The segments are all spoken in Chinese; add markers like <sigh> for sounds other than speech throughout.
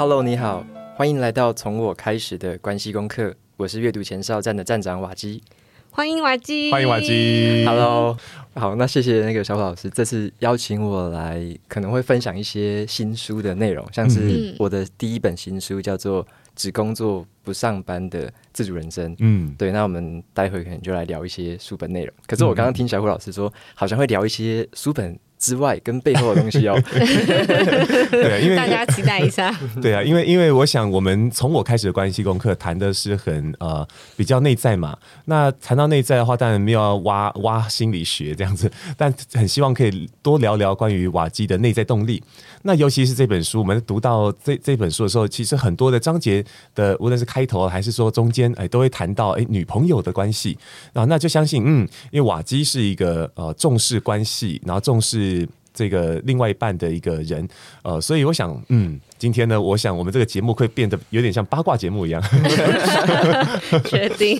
Hello，你好，欢迎来到从我开始的关系功课。我是阅读前哨站的站长瓦基，欢迎瓦基，欢迎瓦基。Hello，好，那谢谢那个小虎老师，这次邀请我来，可能会分享一些新书的内容，像是我的第一本新书叫做《只工作不上班的自主人生》。嗯，对，那我们待会可能就来聊一些书本内容。可是我刚刚听小虎老师说，好像会聊一些书本。之外，跟背后的东西哦，<laughs> 对，因为大家期待一下，<laughs> 对啊，因为因为我想，我们从我开始的关系功课谈的是很呃比较内在嘛。那谈到内在的话，当然没有要挖挖心理学这样子，但很希望可以多聊聊关于瓦基的内在动力。那尤其是这本书，我们读到这这本书的时候，其实很多的章节的，无论是开头还是说中间，哎，都会谈到哎女朋友的关系啊，那就相信嗯，因为瓦基是一个呃重视关系，然后重视。是这个另外一半的一个人，呃，所以我想，嗯，今天呢，我想我们这个节目会变得有点像八卦节目一样。<laughs> 确定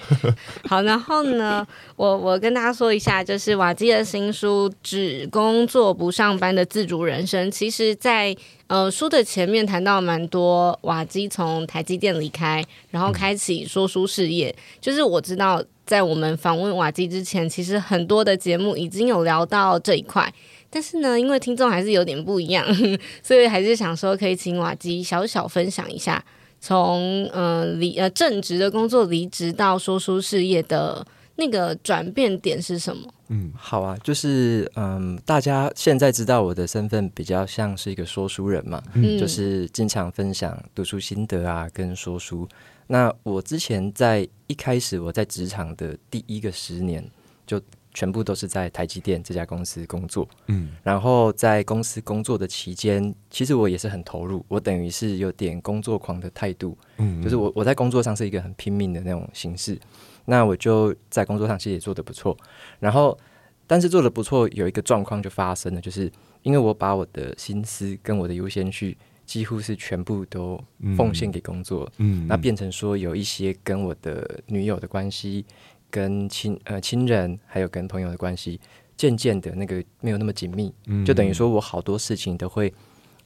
<laughs> 好，然后呢，我我跟大家说一下，就是瓦基的新书《只工作不上班的自主人生》，其实在呃书的前面谈到蛮多瓦基从台积电离开，然后开启说书事业，就是我知道。在我们访问瓦基之前，其实很多的节目已经有聊到这一块，但是呢，因为听众还是有点不一样，<laughs> 所以还是想说可以请瓦基小小分享一下，从呃离呃正职的工作离职到说书事业的那个转变点是什么？嗯，好啊，就是嗯，大家现在知道我的身份比较像是一个说书人嘛，嗯，就是经常分享读书心得啊，跟说书。那我之前在一开始我在职场的第一个十年，就全部都是在台积电这家公司工作。嗯，然后在公司工作的期间，其实我也是很投入，我等于是有点工作狂的态度。嗯，就是我我在工作上是一个很拼命的那种形式。那我就在工作上其实也做得不错。然后，但是做得不错，有一个状况就发生了，就是因为我把我的心思跟我的优先序。几乎是全部都奉献给工作，嗯，嗯，那变成说有一些跟我的女友的关系，跟亲呃亲人，还有跟朋友的关系，渐渐的那个没有那么紧密，嗯，就等于说我好多事情都会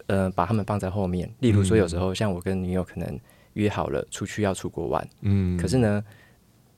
呃把他们放在后面。例如说有时候像我跟女友可能约好了出去要出国玩，嗯，可是呢，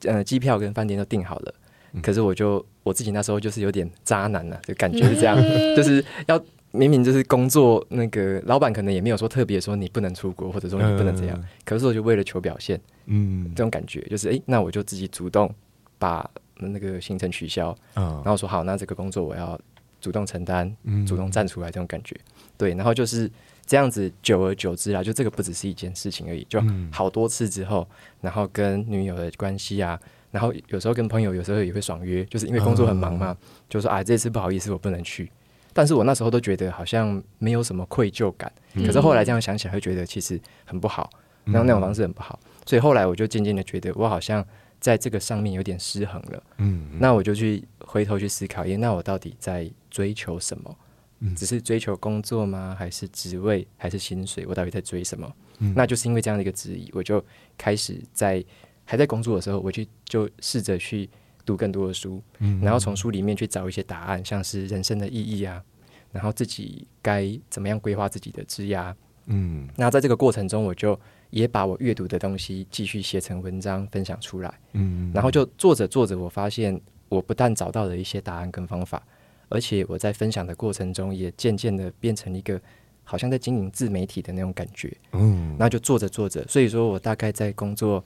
呃机票跟饭店都订好了，可是我就我自己那时候就是有点渣男了，啊，就感觉是这样，嗯，<laughs> 就是要。明明就是工作，那个老板可能也没有说特别说你不能出国，或者说你不能这样。嗯、可是我就为了求表现，嗯，这种感觉就是，哎、欸，那我就自己主动把那个行程取消，嗯，然后说好，那这个工作我要主动承担，嗯，主动站出来，这种感觉，对，然后就是这样子，久而久之啊，就这个不只是一件事情而已，就好多次之后，然后跟女友的关系啊，然后有时候跟朋友，有时候也会爽约，就是因为工作很忙嘛，嗯、就说啊，这次不好意思，我不能去。但是我那时候都觉得好像没有什么愧疚感，嗯、可是后来这样想起来，会觉得其实很不好，然后那种方式很不好，嗯、所以后来我就渐渐的觉得我好像在这个上面有点失衡了。嗯，那我就去回头去思考，耶，那我到底在追求什么？嗯、只是追求工作吗？还是职位？还是薪水？我到底在追什么？嗯、那就是因为这样的一个质疑，我就开始在还在工作的时候，我去就试着去。读更多的书，然后从书里面去找一些答案，像是人生的意义啊，然后自己该怎么样规划自己的职业，嗯，那在这个过程中，我就也把我阅读的东西继续写成文章分享出来，嗯，然后就做着做着，我发现我不但找到了一些答案跟方法，而且我在分享的过程中也渐渐的变成一个好像在经营自媒体的那种感觉，嗯，那就做着做着，所以说我大概在工作。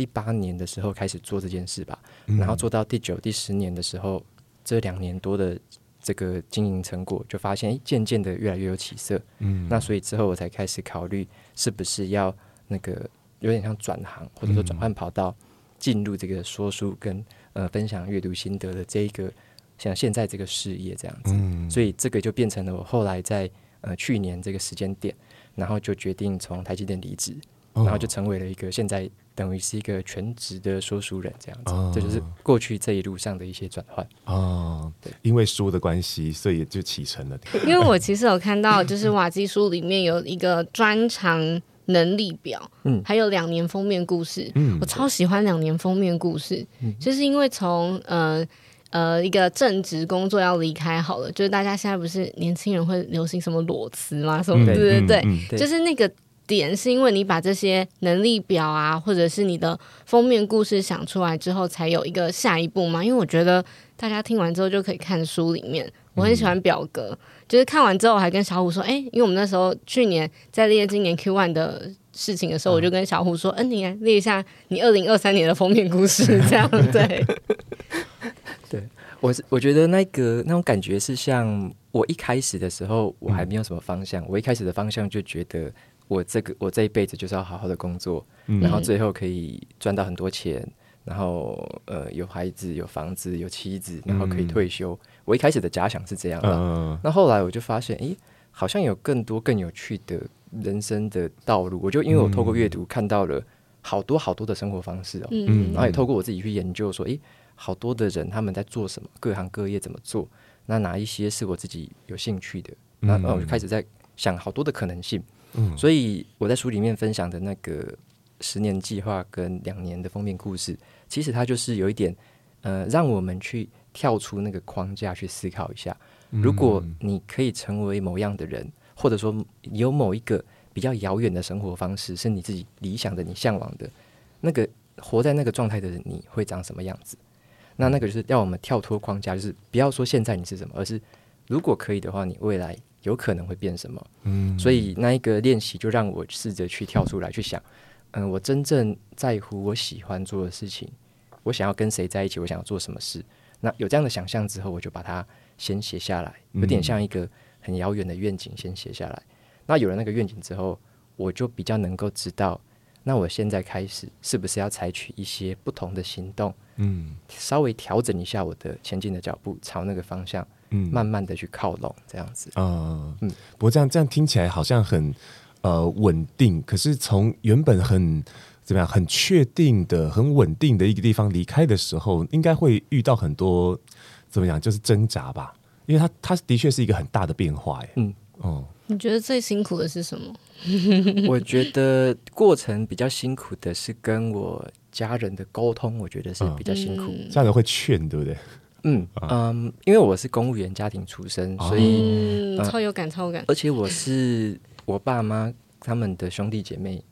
第八年的时候开始做这件事吧，然后做到第九、第十年的时候，这两年多的这个经营成果，就发现，哎，渐渐的越来越有起色。嗯，那所以之后我才开始考虑，是不是要那个有点像转行，或者说转换跑道，进入这个说书跟呃分享阅读心得的这一个像现在这个事业这样子。嗯，所以这个就变成了我后来在呃去年这个时间点，然后就决定从台积电离职。然后就成为了一个现在等于是一个全职的说书人这样子，哦、这就是过去这一路上的一些转换哦。对，因为书的关系，所以就启程了。因为我其实有看到，就是瓦基书里面有一个专长能力表，嗯，还有两年封面故事，嗯，我超喜欢两年封面故事，嗯，就是因为从呃呃一个正职工作要离开好了，就是大家现在不是年轻人会流行什么裸辞吗？什么对对对，就是那个。点是因为你把这些能力表啊，或者是你的封面故事想出来之后，才有一个下一步吗？因为我觉得大家听完之后就可以看书里面，我很喜欢表格，嗯、就是看完之后我还跟小虎说，哎，因为我们那时候去年在列今年 Q one 的事情的时候，我就跟小虎说，嗯，你来列一下你二零二三年的封面故事，这样 <laughs> 对。<laughs> 对，我是我觉得那个那种感觉是像我一开始的时候，我还没有什么方向，嗯、我一开始的方向就觉得。我这个我这一辈子就是要好好的工作，嗯、然后最后可以赚到很多钱，然后呃有孩子有房子有妻子，然后可以退休。嗯、我一开始的假想是这样的，嗯、那后来我就发现，诶，好像有更多更有趣的人生的道路。我就因为我透过阅读看到了好多好多的生活方式哦，嗯、然后也透过我自己去研究说，诶，好多的人他们在做什么，各行各业怎么做，那哪一些是我自己有兴趣的，那那我就开始在想好多的可能性。嗯，所以我在书里面分享的那个十年计划跟两年的封面故事，其实它就是有一点，呃，让我们去跳出那个框架去思考一下，如果你可以成为某样的人，或者说有某一个比较遥远的生活方式是你自己理想的、你向往的，那个活在那个状态的人，你会长什么样子？那那个就是要我们跳脱框架，就是不要说现在你是什么，而是如果可以的话，你未来。有可能会变什么？嗯，所以那一个练习就让我试着去跳出来去想，嗯，我真正在乎、我喜欢做的事情，我想要跟谁在一起，我想要做什么事。那有这样的想象之后，我就把它先写下来，有点像一个很遥远的愿景，先写下来。那有了那个愿景之后，我就比较能够知道，那我现在开始是不是要采取一些不同的行动？嗯，稍微调整一下我的前进的脚步，朝那个方向。嗯，慢慢的去靠拢，这样子。嗯嗯，不过这样这样听起来好像很呃稳定，可是从原本很怎么样，很确定的、很稳定的一个地方离开的时候，应该会遇到很多怎么讲，就是挣扎吧？因为它它的确是一个很大的变化，哎，嗯哦。你觉得最辛苦的是什么？<laughs> 我觉得过程比较辛苦的是跟我家人的沟通，我觉得是比较辛苦。嗯、家人会劝，对不对？嗯嗯，因为我是公务员家庭出身，所以、嗯呃、超有感，超有感。而且我是 <laughs> 我爸妈他们的兄弟姐妹，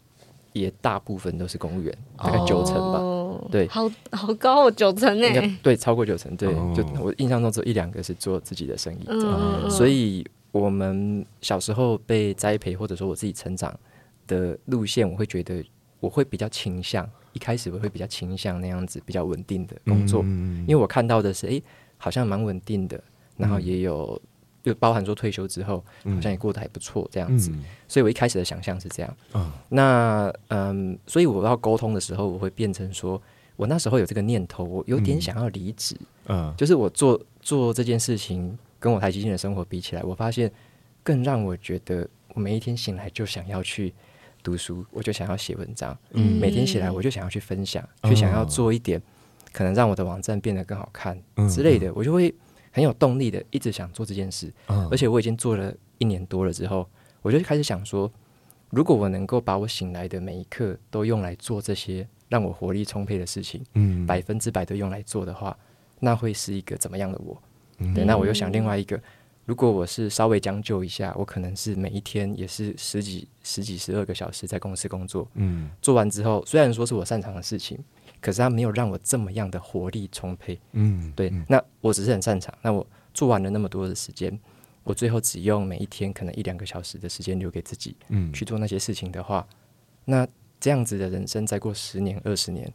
也大部分都是公务员，大概九成吧。哦、对，好好高哦，九成呢？对，超过九成。对，哦、就我印象中只有一两个是做自己的生意。嗯、所以我们小时候被栽培，或者说我自己成长的路线，我会觉得我会比较倾向。一开始我会比较倾向那样子比较稳定的工作，嗯、因为我看到的是，哎、欸，好像蛮稳定的，然后也有，就包含说退休之后，好像也过得还不错这样子，嗯、所以我一开始的想象是这样。嗯、那嗯，所以我要沟通的时候，我会变成说，我那时候有这个念头，我有点想要离职，嗯，就是我做做这件事情，跟我台积电的生活比起来，我发现更让我觉得，我每一天醒来就想要去。读书，我就想要写文章，嗯、每天起来我就想要去分享，就、嗯、想要做一点可能让我的网站变得更好看之类的，嗯、我就会很有动力的一直想做这件事。嗯、而且我已经做了一年多了之后，我就开始想说，如果我能够把我醒来的每一刻都用来做这些让我活力充沛的事情，嗯、百分之百都用来做的话，那会是一个怎么样的我？嗯、对，那我又想另外一个。如果我是稍微将就一下，我可能是每一天也是十几、十几、十二个小时在公司工作。嗯，做完之后，虽然说是我擅长的事情，可是它没有让我这么样的活力充沛。嗯，对。嗯、那我只是很擅长。那我做完了那么多的时间，我最后只用每一天可能一两个小时的时间留给自己，嗯，去做那些事情的话，那这样子的人生再过十年、二十年，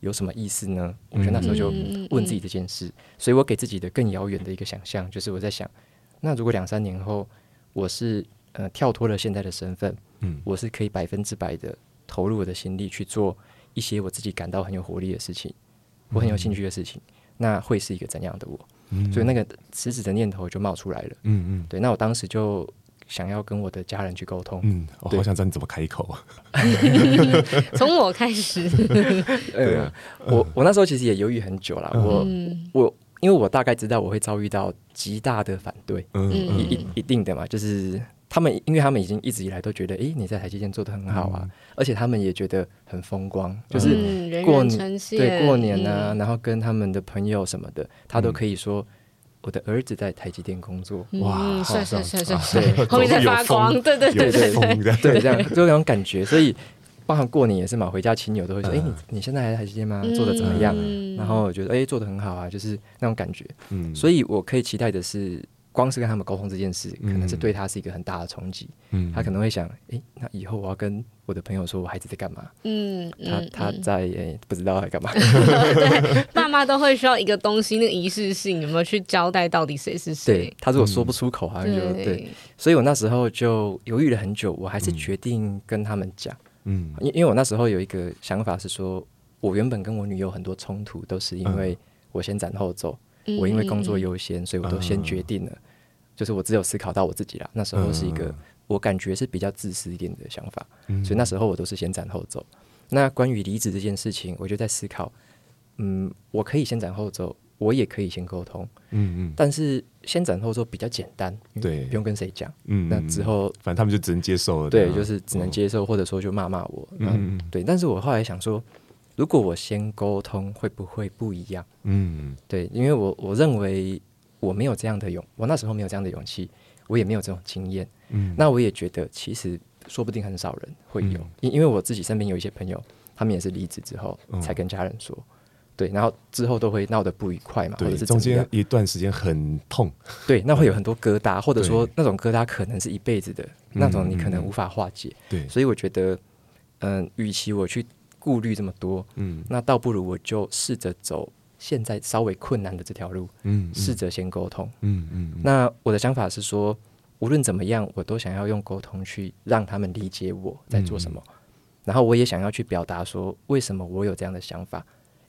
有什么意思呢？我觉得那时候就问自己这件事。嗯嗯、所以我给自己的更遥远的一个想象，就是我在想。那如果两三年后，我是呃跳脱了现在的身份，嗯，我是可以百分之百的投入我的心力去做一些我自己感到很有活力的事情，我很有兴趣的事情，嗯、那会是一个怎样的我？嗯、所以那个辞职的念头就冒出来了，嗯嗯，对。那我当时就想要跟我的家人去沟通，嗯，我好想知道你怎么开口啊？<laughs> <laughs> 从我开始，<laughs> 对啊，我我那时候其实也犹豫很久了，我、嗯、我。因为我大概知道我会遭遇到极大的反对，嗯，一一一定的嘛，就是他们，因为他们已经一直以来都觉得，诶，你在台积电做的很好啊，嗯、而且他们也觉得很风光，就是过年、嗯、对过年啊，嗯、然后跟他们的朋友什么的，他都可以说，我的儿子在台积电工作，哇，帅帅帅帅帅，后面在发光，对对对对对对，这样就那种感觉。所以，包含过年也是嘛，回家亲友都会说：“哎，你你现在还在台积电吗？做的怎么样？”然后我觉得：“哎，做的很好啊。”就是那种感觉。嗯，所以我可以期待的是。光是跟他们沟通这件事，可能是对他是一个很大的冲击。嗯，他可能会想，哎，那以后我要跟我的朋友说我孩子在干嘛？嗯，他他在诶不知道在干嘛。<laughs> 对，<laughs> 爸妈都会需要一个东西，那个仪式性有没有去交代到底谁是谁？对，他如果说不出口，好像就对。所以我那时候就犹豫了很久，我还是决定跟他们讲。嗯，因因为我那时候有一个想法是说，我原本跟我女友很多冲突都是因为我先斩后奏。我因为工作优先，所以我都先决定了，嗯、就是我只有思考到我自己啦。那时候是一个我感觉是比较自私一点的想法，嗯、所以那时候我都是先斩后奏。那关于离职这件事情，我就在思考，嗯，我可以先斩后奏，我也可以先沟通，嗯嗯，但是先斩后奏比较简单，对，不用跟谁讲，嗯，那之后反正他们就只能接受了，对，就是只能接受，哦、或者说就骂骂我，嗯，对。但是我后来想说。如果我先沟通，会不会不一样？嗯，对，因为我我认为我没有这样的勇，我那时候没有这样的勇气，我也没有这种经验。嗯，那我也觉得其实说不定很少人会有，因、嗯、因为我自己身边有一些朋友，他们也是离职之后才跟家人说，嗯、对，然后之后都会闹得不愉快嘛，对或者是中间一段时间很痛，对，那会有很多疙瘩，或者说那种疙瘩可能是一辈子的，那种你可能无法化解。对，所以我觉得，嗯、呃，与其我去。顾虑这么多，嗯，那倒不如我就试着走现在稍微困难的这条路，嗯，试着先沟通，嗯嗯。那我的想法是说，无论怎么样，我都想要用沟通去让他们理解我在做什么，嗯、然后我也想要去表达说为什么我有这样的想法，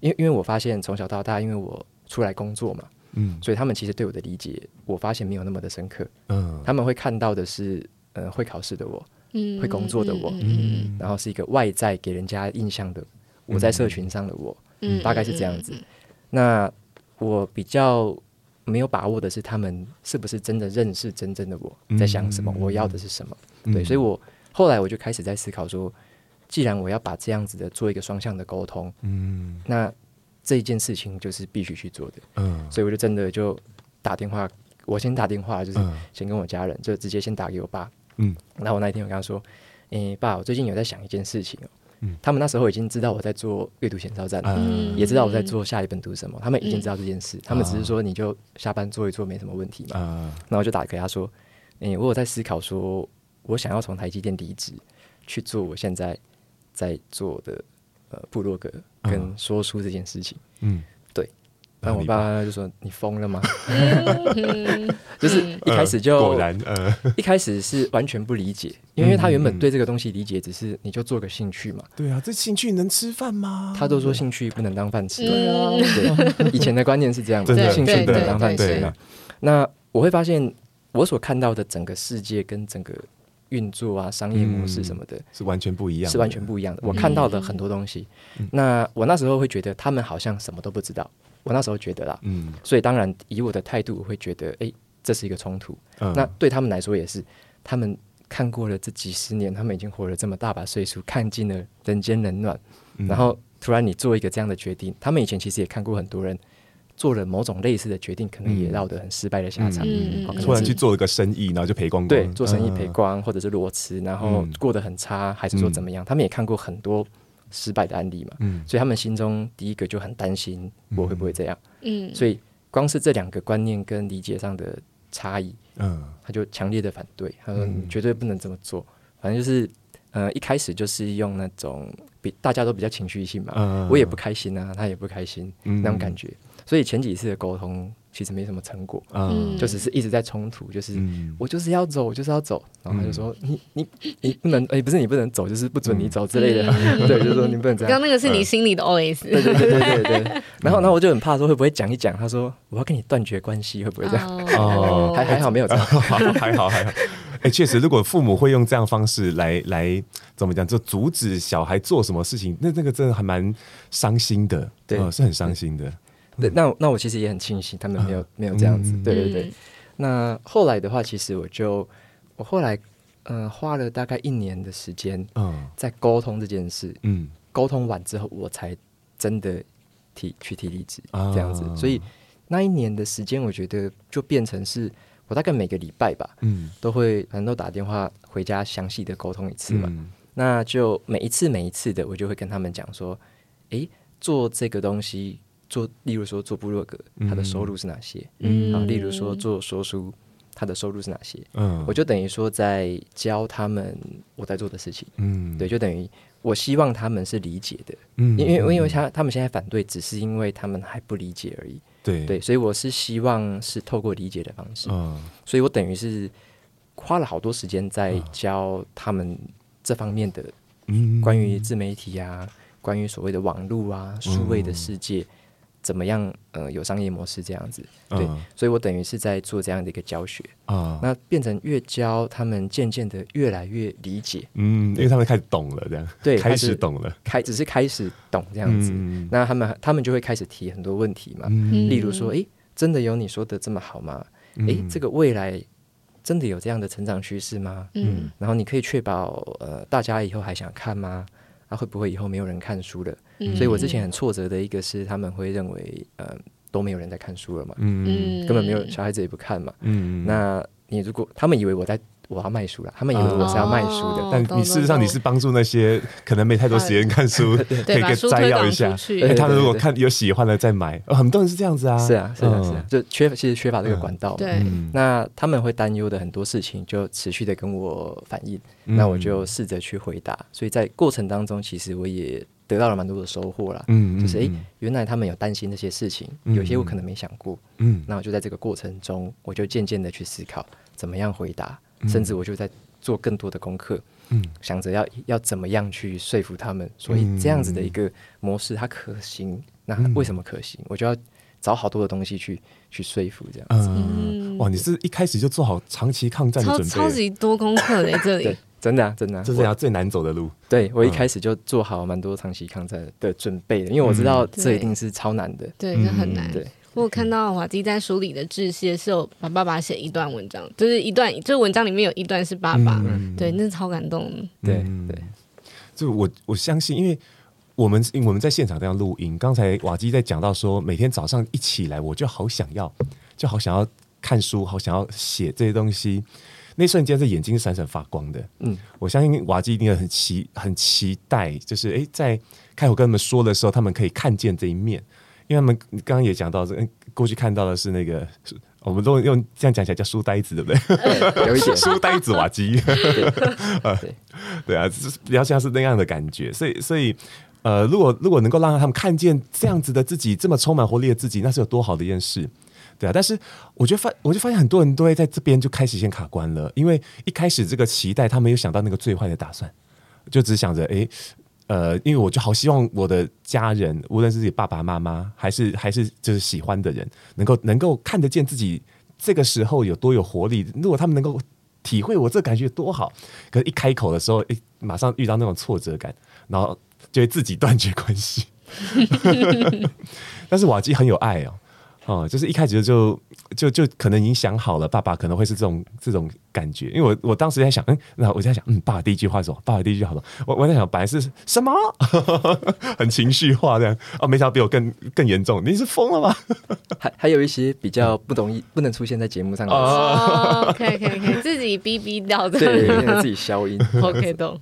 因为因为我发现从小到大，因为我出来工作嘛，嗯，所以他们其实对我的理解，我发现没有那么的深刻，嗯，他们会看到的是，呃，会考试的我。嗯会工作的我，嗯、然后是一个外在给人家印象的我在社群上的我，嗯、大概是这样子。那我比较没有把握的是，他们是不是真的认识真正的我在想什么，我要的是什么？嗯、对，所以我后来我就开始在思考说，既然我要把这样子的做一个双向的沟通，嗯，那这件事情就是必须去做的，嗯，所以我就真的就打电话，我先打电话，就是先跟我家人，就直接先打给我爸。嗯，然后我那一天我跟他说：“诶、欸，爸，我最近有在想一件事情哦。嗯，他们那时候已经知道我在做阅读前哨站了，嗯、也知道我在做下一本读什么，他们已经知道这件事。嗯、他们只是说你就下班做一做，没什么问题嘛。嗯、然后我就打给他说：“诶、欸，我有在思考，说我想要从台积电离职，去做我现在在做的呃部落格跟说书这件事情。”嗯。对。但我爸就说：“你疯了吗？” <laughs> 就是一开始就果然呃，<laughs> 一开始是完全不理解，因为他原本对这个东西理解只是你就做个兴趣嘛。对啊，这兴趣能吃饭吗？他都说兴趣不能当饭吃。对啊，以前的观念是这样，真的兴趣不能当饭吃嘛。那我会发现，我所看到的整个世界跟整个运作啊、商业模式什么的，是完全不一样，是完全不一样的。我看到的很多东西，那我那时候会觉得他们好像什么都不知道。我那时候觉得啦，嗯，所以当然以我的态度，我会觉得，哎，这是一个冲突。嗯，那对他们来说也是，他们看过了这几十年，他们已经活了这么大把岁数，看尽了人间冷暖，嗯，然后突然你做一个这样的决定，他们以前其实也看过很多人做了某种类似的决定，可能也落得很失败的下场。嗯，突然去做一个生意，然后就赔光光。对，做生意赔光，或者是裸辞，然后过得很差，还是说怎么样？他们也看过很多。失败的案例嘛，嗯，所以他们心中第一个就很担心我会不会这样，嗯，所以光是这两个观念跟理解上的差异，嗯，他就强烈的反对，他说你绝对不能这么做，反正就是，呃，一开始就是用那种比大家都比较情绪性嘛，嗯，我也不开心啊，他也不开心，那种感觉，所以前几次的沟通。其实没什么成果，嗯，就只是一直在冲突，就是我就是要走，我就是要走，然后他就说你你你不能，哎，不是你不能走，就是不准你走之类的，<laughs> 对，就是说你不能这样。刚刚那个是你心里的 OS，对对对对对。然后，然后我就很怕说会不会讲一讲，他说我要跟你断绝关系，会不会这样？哦，还还好没有这样，还 <laughs> 好还好。哎，确实，如果父母会用这样方式来来怎么讲，就阻止小孩做什么事情，那那个真的还蛮伤心的，对，是很伤心的。对，那那我其实也很庆幸他们没有、啊、没有这样子，嗯、对对对。那后来的话，其实我就我后来嗯、呃、花了大概一年的时间，嗯，在沟通这件事，嗯，沟通完之后，我才真的提去提离职这样子。啊、所以那一年的时间，我觉得就变成是我大概每个礼拜吧，嗯，都会反正都打电话回家详细的沟通一次嘛。嗯、那就每一次每一次的，我就会跟他们讲说，诶，做这个东西，做例如说做部落格，他的收入是哪些？嗯，啊，例如说做说书。他的收入是哪些？嗯，我就等于说在教他们我在做的事情。嗯，对，就等于我希望他们是理解的。嗯，因为因为他他们现在反对，只是因为他们还不理解而已。对对，所以我是希望是透过理解的方式。嗯，所以我等于是花了好多时间在教他们这方面的，嗯，关于自媒体啊，关于所谓的网络啊，数位的世界。怎么样？呃，有商业模式这样子，对，嗯、所以我等于是在做这样的一个教学。啊，嗯、那变成越教，他们渐渐的越来越理解，嗯，因为他们开始懂了，这样，对，<laughs> 开始懂了，开只是开始懂这样子，嗯、那他们他们就会开始提很多问题嘛，嗯、例如说，诶，真的有你说的这么好吗？诶、嗯，这个未来真的有这样的成长趋势吗？嗯，然后你可以确保呃，大家以后还想看吗？啊，会不会以后没有人看书了？嗯、所以我之前很挫折的一个是，他们会认为，呃，都没有人在看书了嘛，嗯，根本没有小孩子也不看嘛，嗯，那你如果他们以为我在。我要卖书了，他们以为我是要卖书的，嗯、但你事实上你是帮助那些可能没太多时间看书，<laughs> 可以给摘要一下。他们如果看有喜欢的再买，很多人是这样子啊。是啊，是啊，是啊，就缺其实缺乏这个管道。对，那他们会担忧的很多事情，就持续的跟我反映，那我就试着去回答。所以在过程当中，其实我也得到了蛮多的收获啦。嗯，就是哎，原来他们有担心那些事情，有些我可能没想过。嗯，那我就在这个过程中，我就渐渐的去思考怎么样回答。甚至我就在做更多的功课，嗯，想着要要怎么样去说服他们，所以这样子的一个模式它可行。那为什么可行？我就要找好多的东西去去说服这样子。嗯，哇，你是一开始就做好长期抗战的准备，超级多功课在这里，<laughs> 真的啊，真的，这是条最难走的路。对，我一开始就做好蛮多长期抗战的准备的，因为我知道这一定是超难的，对，这很难，对。我有看到瓦基在书里的致谢是有把爸爸写一段文章，就是一段，就是文章里面有一段是爸爸，嗯、对，那是超感动。对对，就我我相信，因为我们我们在现场这样录音，刚才瓦基在讲到说，每天早上一起来，我就好想要，就好想要看书，好想要写这些东西，那瞬间是眼睛闪闪发光的。嗯，我相信瓦基一定很期很期待，就是哎，在开口跟他们说的时候，他们可以看见这一面。因为他们刚刚也讲到，这过去看到的是那个，我们都用这样讲起来叫书呆子，对不对？对有一点 <laughs> 书呆子瓦基，<laughs> <laughs> 对啊，比较像是那样的感觉。所以，所以，呃，如果如果能够让他们看见这样子的自己，这么充满活力的自己，那是有多好的一件事，对啊。但是，我就发，我就发现很多人都会在这边就开始先卡关了，因为一开始这个期待，他没有想到那个最坏的打算，就只想着，哎。呃，因为我就好希望我的家人，无论是自己爸爸妈妈，还是还是就是喜欢的人，能够能够看得见自己这个时候有多有活力。如果他们能够体会我这感觉多好，可是一开口的时候，诶，马上遇到那种挫折感，然后就会自己断绝关系。<laughs> 但是瓦基很有爱哦。哦，就是一开始就就就可能已经想好了，爸爸可能会是这种这种感觉，因为我我当时在想，嗯，那我在想，嗯，爸爸第一句话是什么？爸爸第一句话什么？我我在想，本来是什么，<laughs> 很情绪化这样，哦，没想到比我更更严重，你是疯了吗？<laughs> 还还有一些比较不容易不能出现在节目上的哦，可以可以可以，自己逼逼掉的，对，自己消音，<laughs> OK，懂。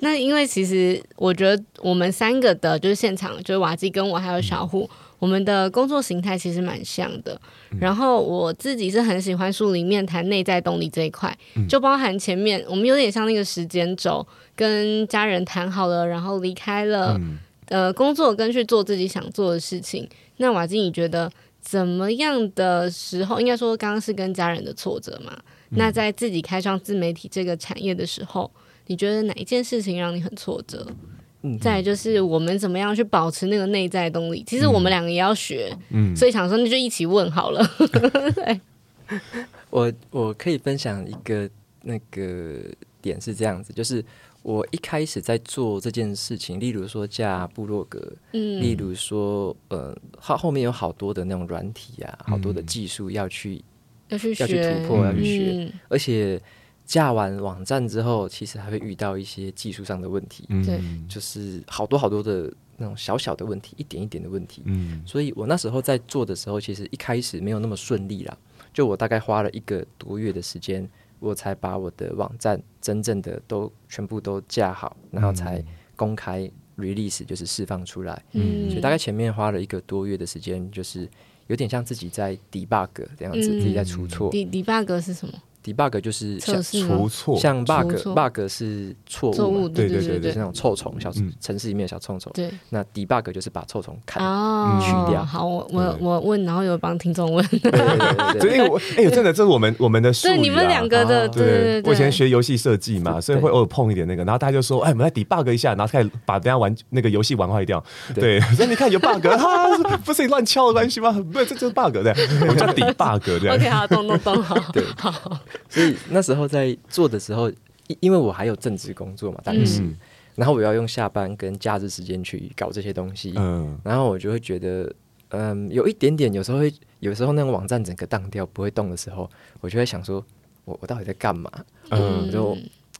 那因为其实我觉得我们三个的，就是现场，就是瓦基跟我还有小虎。嗯我们的工作形态其实蛮像的，然后我自己是很喜欢书里面谈内在动力这一块，就包含前面我们有点像那个时间轴，跟家人谈好了，然后离开了，呃，工作跟去做自己想做的事情。那瓦基，你觉得怎么样的时候，应该说刚刚是跟家人的挫折嘛？那在自己开创自媒体这个产业的时候，你觉得哪一件事情让你很挫折？再就是我们怎么样去保持那个内在动力？其实我们两个也要学，嗯，所以想说那就一起问好了。<laughs> 对，我我可以分享一个那个点是这样子，就是我一开始在做这件事情，例如说架部落格，嗯，例如说呃后后面有好多的那种软体啊，好多的技术要去要去要去突破，要去学，而且。架完网站之后，其实还会遇到一些技术上的问题，对，就是好多好多的那种小小的问题，一点一点的问题。嗯，所以我那时候在做的时候，其实一开始没有那么顺利啦。就我大概花了一个多月的时间，我才把我的网站真正的都全部都架好，然后才公开 release，就是释放出来。嗯，所以大概前面花了一个多月的时间，就是有点像自己在 debug 这样子，自己在出错。debug 是什么？debug 就是出错，像 bug，bug 是错误，对对对，对是那种臭虫，小城市里面的小臭虫。对，那 debug 就是把臭虫砍去掉。好，我我我问，然后有帮听众问。对对对，因为我哎，真的，这是我们我们的术语。对，你们两个的，对对对。我以前学游戏设计嘛，所以会偶尔碰一点那个，然后大家就说，哎，我们来 debug 一下，然后开始把人家玩那个游戏玩坏掉。对，所以 <laughs> 你看有 bug，哈，不是你乱敲的关系吗？不是，这就是 bug，对，我们叫 debug，对。<laughs> OK，好，懂懂懂，好。对，好。所以那时候。在做的时候，因因为我还有正职工作嘛，当时，嗯、然后我要用下班跟假日时间去搞这些东西，嗯，然后我就会觉得，嗯，有一点点，有时候会，有时候那个网站整个当掉不会动的时候，我就会想说，我我到底在干嘛？嗯，就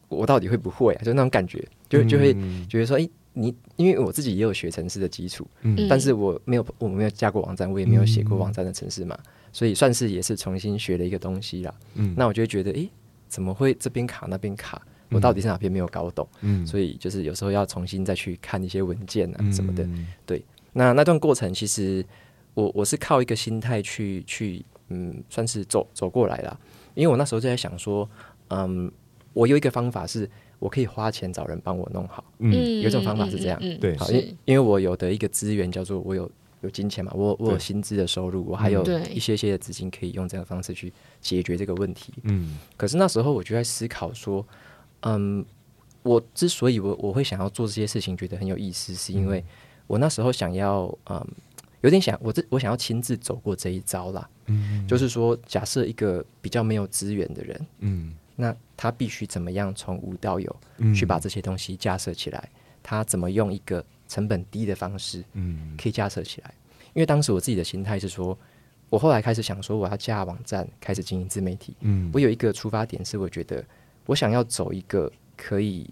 我到底会不会啊？就那种感觉，就就会觉得说，哎，你因为我自己也有学程式的基础，嗯，但是我没有，我没有架过网站，我也没有写过网站的程式嘛，所以算是也是重新学了一个东西啦。嗯，那我就会觉得，诶。怎么会这边卡那边卡？我到底是哪边没有搞懂？嗯，所以就是有时候要重新再去看一些文件啊什么的。嗯、对，那那段过程其实我我是靠一个心态去去嗯，算是走走过来了。因为我那时候就在想说，嗯，我有一个方法是我可以花钱找人帮我弄好。嗯，有一种方法是这样。对，好，因因为我有的一个资源叫做我有。有金钱嘛？我我有薪资的收入，我还有一些些的资金可以用这样的方式去解决这个问题。嗯，可是那时候我就在思考说，嗯，我之所以我我会想要做这些事情，觉得很有意思，是因为我那时候想要，嗯，有点想我这我想要亲自走过这一招啦。嗯，就是说，假设一个比较没有资源的人，嗯，那他必须怎么样从无到有去把这些东西架设起来？他怎么用一个成本低的方式，嗯，可以架设起来。因为当时我自己的心态是说，我后来开始想说，我要架网站，开始经营自媒体。嗯，我有一个出发点是，我觉得我想要走一个可以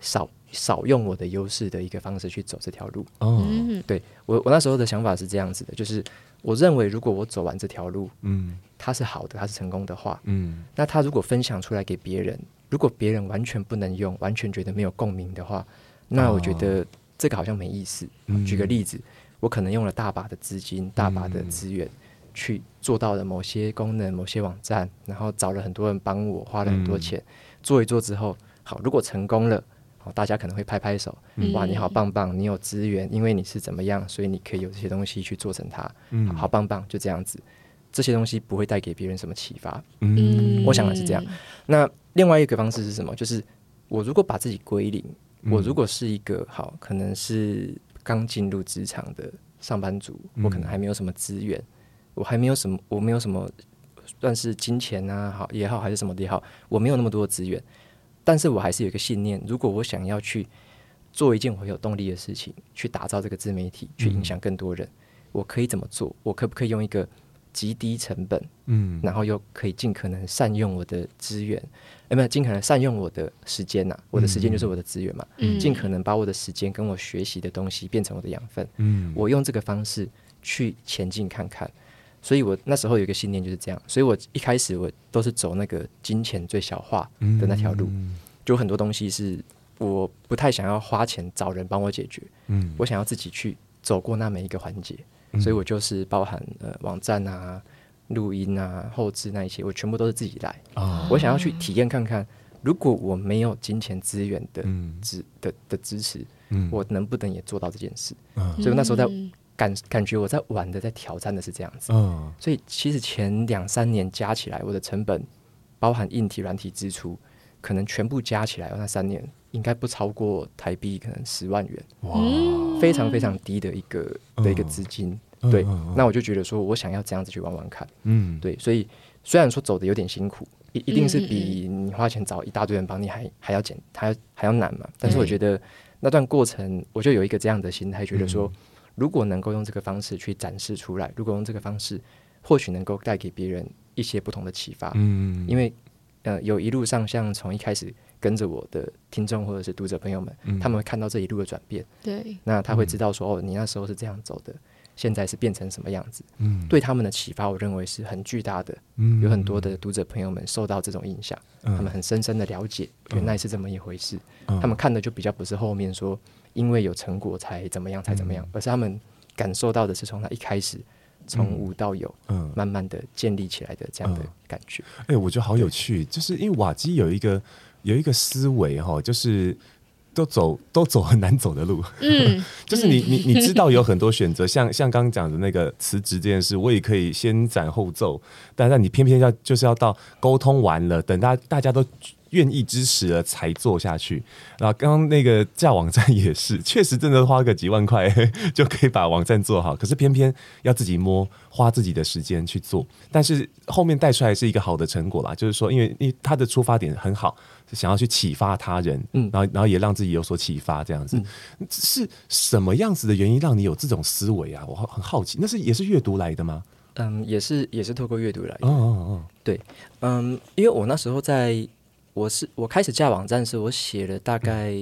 少少用我的优势的一个方式去走这条路。哦，对我我那时候的想法是这样子的，就是我认为如果我走完这条路，嗯，它是好的，它是成功的话，嗯，那它如果分享出来给别人，如果别人完全不能用，完全觉得没有共鸣的话，那我觉得。这个好像没意思。举个例子，我可能用了大把的资金、大把的资源，去做到了某些功能、某些网站，然后找了很多人帮我，花了很多钱做一做之后，好，如果成功了，好，大家可能会拍拍手，哇，你好棒棒，你有资源，因为你是怎么样，所以你可以有这些东西去做成它，好，好棒棒，就这样子。这些东西不会带给别人什么启发。嗯，我想的是这样。那另外一个方式是什么？就是我如果把自己归零。我如果是一个好，可能是刚进入职场的上班族，我可能还没有什么资源，我还没有什么，我没有什么算是金钱啊，好也好，还是什么的也好，我没有那么多的资源，但是我还是有一个信念，如果我想要去做一件我有动力的事情，去打造这个自媒体，去影响更多人，我可以怎么做？我可不可以用一个极低成本，嗯，然后又可以尽可能善用我的资源，有没有尽可能善用我的时间呐、啊？我的时间就是我的资源嘛，嗯，尽可能把我的时间跟我学习的东西变成我的养分，嗯，我用这个方式去前进看看。所以我那时候有一个信念就是这样，所以我一开始我都是走那个金钱最小化的那条路，就很多东西是我不太想要花钱找人帮我解决，嗯，我想要自己去走过那每一个环节。所以我就是包含呃网站啊、录音啊、后置那一些，我全部都是自己来。哦、我想要去体验看看，如果我没有金钱资源的支、嗯、的的支持，嗯、我能不能也做到这件事？嗯、所以那时候在感感觉我在玩的，在挑战的是这样子。嗯、所以其实前两三年加起来，我的成本包含硬体、软体支出，可能全部加起来，那三年应该不超过台币可能十万元。哇，非常非常低的一个的一个资金。对，那我就觉得说，我想要这样子去玩玩看。嗯，对，所以虽然说走的有点辛苦，一一定是比你花钱找一大堆人帮你还还要简，还要还要难嘛。但是我觉得那段过程，我就有一个这样的心态，觉得说，如果能够用这个方式去展示出来，如果用这个方式，或许能够带给别人一些不同的启发。嗯，因为呃有一路上像从一开始跟着我的听众或者是读者朋友们，嗯、他们会看到这一路的转变。对，那他会知道说，哦，你那时候是这样走的。现在是变成什么样子？嗯，对他们的启发，我认为是很巨大的。嗯，有很多的读者朋友们受到这种影响，嗯，他们很深深的了解，原来是这么一回事。嗯，他们看的就比较不是后面说因为有成果才怎么样才怎么样，嗯，而是他们感受到的是从他一开始从无到有，嗯，慢慢的建立起来的这样的感觉。哎，欸，我觉得好有趣，就是因为瓦基有一个有一个思维哈，就是。都走都走很难走的路，嗯，<laughs> 就是你你你知道有很多选择，像像刚刚讲的那个辞职这件事，我也可以先斩后奏，但是你偏偏要就是要到沟通完了，等大大家都愿意支持了才做下去。然后刚刚那个架网站也是，<laughs> 确实真的花个几万块 <laughs> 就可以把网站做好，可是偏偏要自己摸，花自己的时间去做，但是后面带出来是一个好的成果啦，就是说，因为因为他的出发点很好。想要去启发他人，嗯，然后然后也让自己有所启发，这样子，嗯，是什么样子的原因让你有这种思维啊？我很好奇，那是也是阅读来的吗？嗯，也是也是透过阅读来的。哦哦哦，对，嗯，因为我那时候在，我是我开始架网站时，我写了大概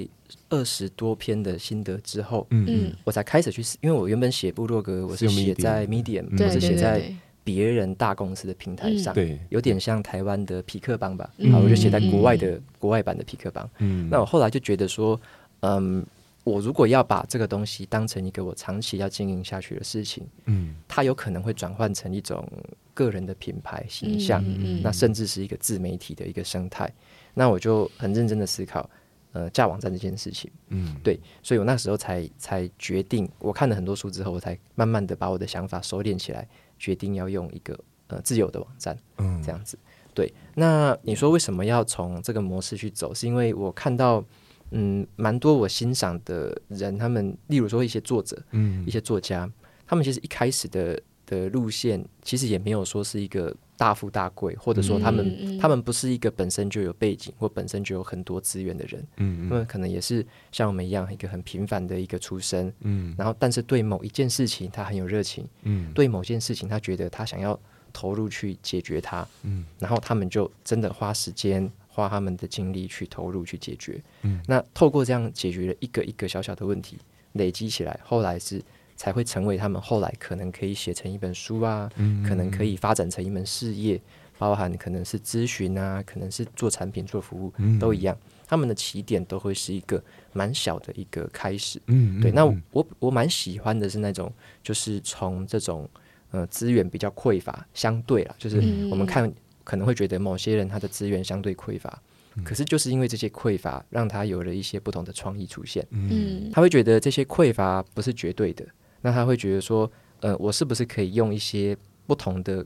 二十多篇的心得之后，嗯。嗯，我才开始去，因为我原本写部落格，我是写在 Medium，我是写在。别人大公司的平台上，对，有点像台湾的匹克邦吧。然后我就写在国外的国外版的匹克邦。嗯，那我后来就觉得说，嗯，我如果要把这个东西当成一个我长期要经营下去的事情，嗯，它有可能会转换成一种个人的品牌形象，那甚至是一个自媒体的一个生态。那我就很认真的思考，呃，架网站这件事情。嗯，对，所以我那时候才才决定，我看了很多书之后，我才慢慢的把我的想法收敛起来。决定要用一个呃自由的网站，嗯，这样子，对。那你说为什么要从这个模式去走？是因为我看到，嗯，蛮多我欣赏的人，他们例如说一些作者，嗯，一些作家，他们其实一开始的的路线，其实也没有说是一个。大富大贵，或者说他们、嗯、他们不是一个本身就有背景或本身就有很多资源的人，嗯，他们可能也是像我们一样一个很平凡的一个出身，嗯，然后但是对某一件事情他很有热情，嗯，对某件事情他觉得他想要投入去解决它，嗯，然后他们就真的花时间花他们的精力去投入去解决，嗯，那透过这样解决了一个一个小小的问题，累积起来，后来是。才会成为他们后来可能可以写成一本书啊，嗯、可能可以发展成一门事业，包含可能是咨询啊，可能是做产品做服务、嗯、都一样。他们的起点都会是一个蛮小的一个开始。嗯，对。那我我蛮喜欢的是那种，就是从这种呃资源比较匮乏，相对啦，就是我们看可能会觉得某些人他的资源相对匮乏。可是就是因为这些匮乏，让他有了一些不同的创意出现。嗯，他会觉得这些匮乏不是绝对的。那他会觉得说，呃，我是不是可以用一些不同的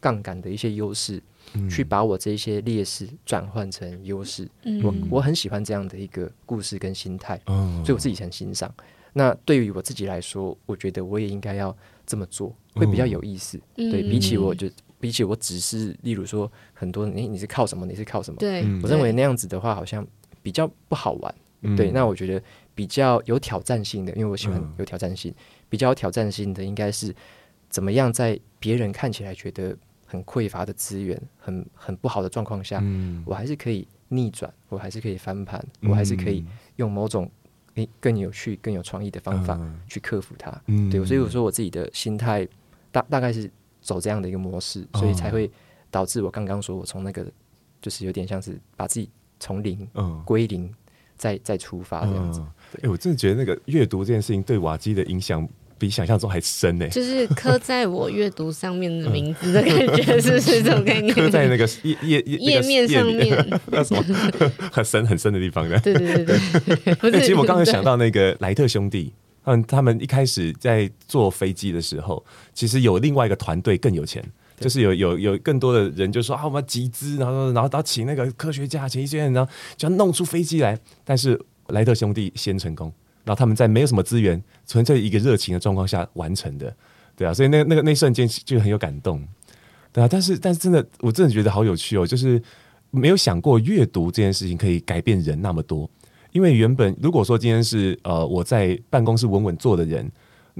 杠杆的一些优势，嗯、去把我这些劣势转换成优势？嗯、我我很喜欢这样的一个故事跟心态，嗯、所以我自己很欣赏。那对于我自己来说，我觉得我也应该要这么做，会比较有意思。嗯、对，比起我就比起我只是例如说很多你你是靠什么？你是靠什么？对，我认为那样子的话好像比较不好玩。嗯、对，那我觉得比较有挑战性的，因为我喜欢有挑战性。嗯比较有挑战性的应该是怎么样在别人看起来觉得很匮乏的资源、很很不好的状况下，嗯、我还是可以逆转，我还是可以翻盘，嗯、我还是可以用某种诶更有趣、更有创意的方法去克服它。嗯、对，所以我说我自己的心态大大概是走这样的一个模式，所以才会导致我刚刚说我从那个就是有点像是把自己从零归零。再再出发这样子，哎、欸，我真的觉得那个阅读这件事情对瓦基的影响比想象中还深呢、欸。就是刻在我阅读上面的名字的感觉，是不是这种概念？<laughs> 刻在那个页页页页面上面，<laughs> 那什么很深很深的地方的。<laughs> 对对对对。欸、其实我刚刚想到那个莱特兄弟，他们他们一开始在坐飞机的时候，其实有另外一个团队更有钱。就是有有有更多的人就说啊，我们要集资，然后然后然后请那个科学家，请一些人，然后就要弄出飞机来。但是莱特兄弟先成功，然后他们在没有什么资源，纯粹一个热情的状况下完成的，对啊，所以那那个那瞬间就很有感动，对啊。但是但是真的，我真的觉得好有趣哦，就是没有想过阅读这件事情可以改变人那么多。因为原本如果说今天是呃我在办公室稳稳坐的人。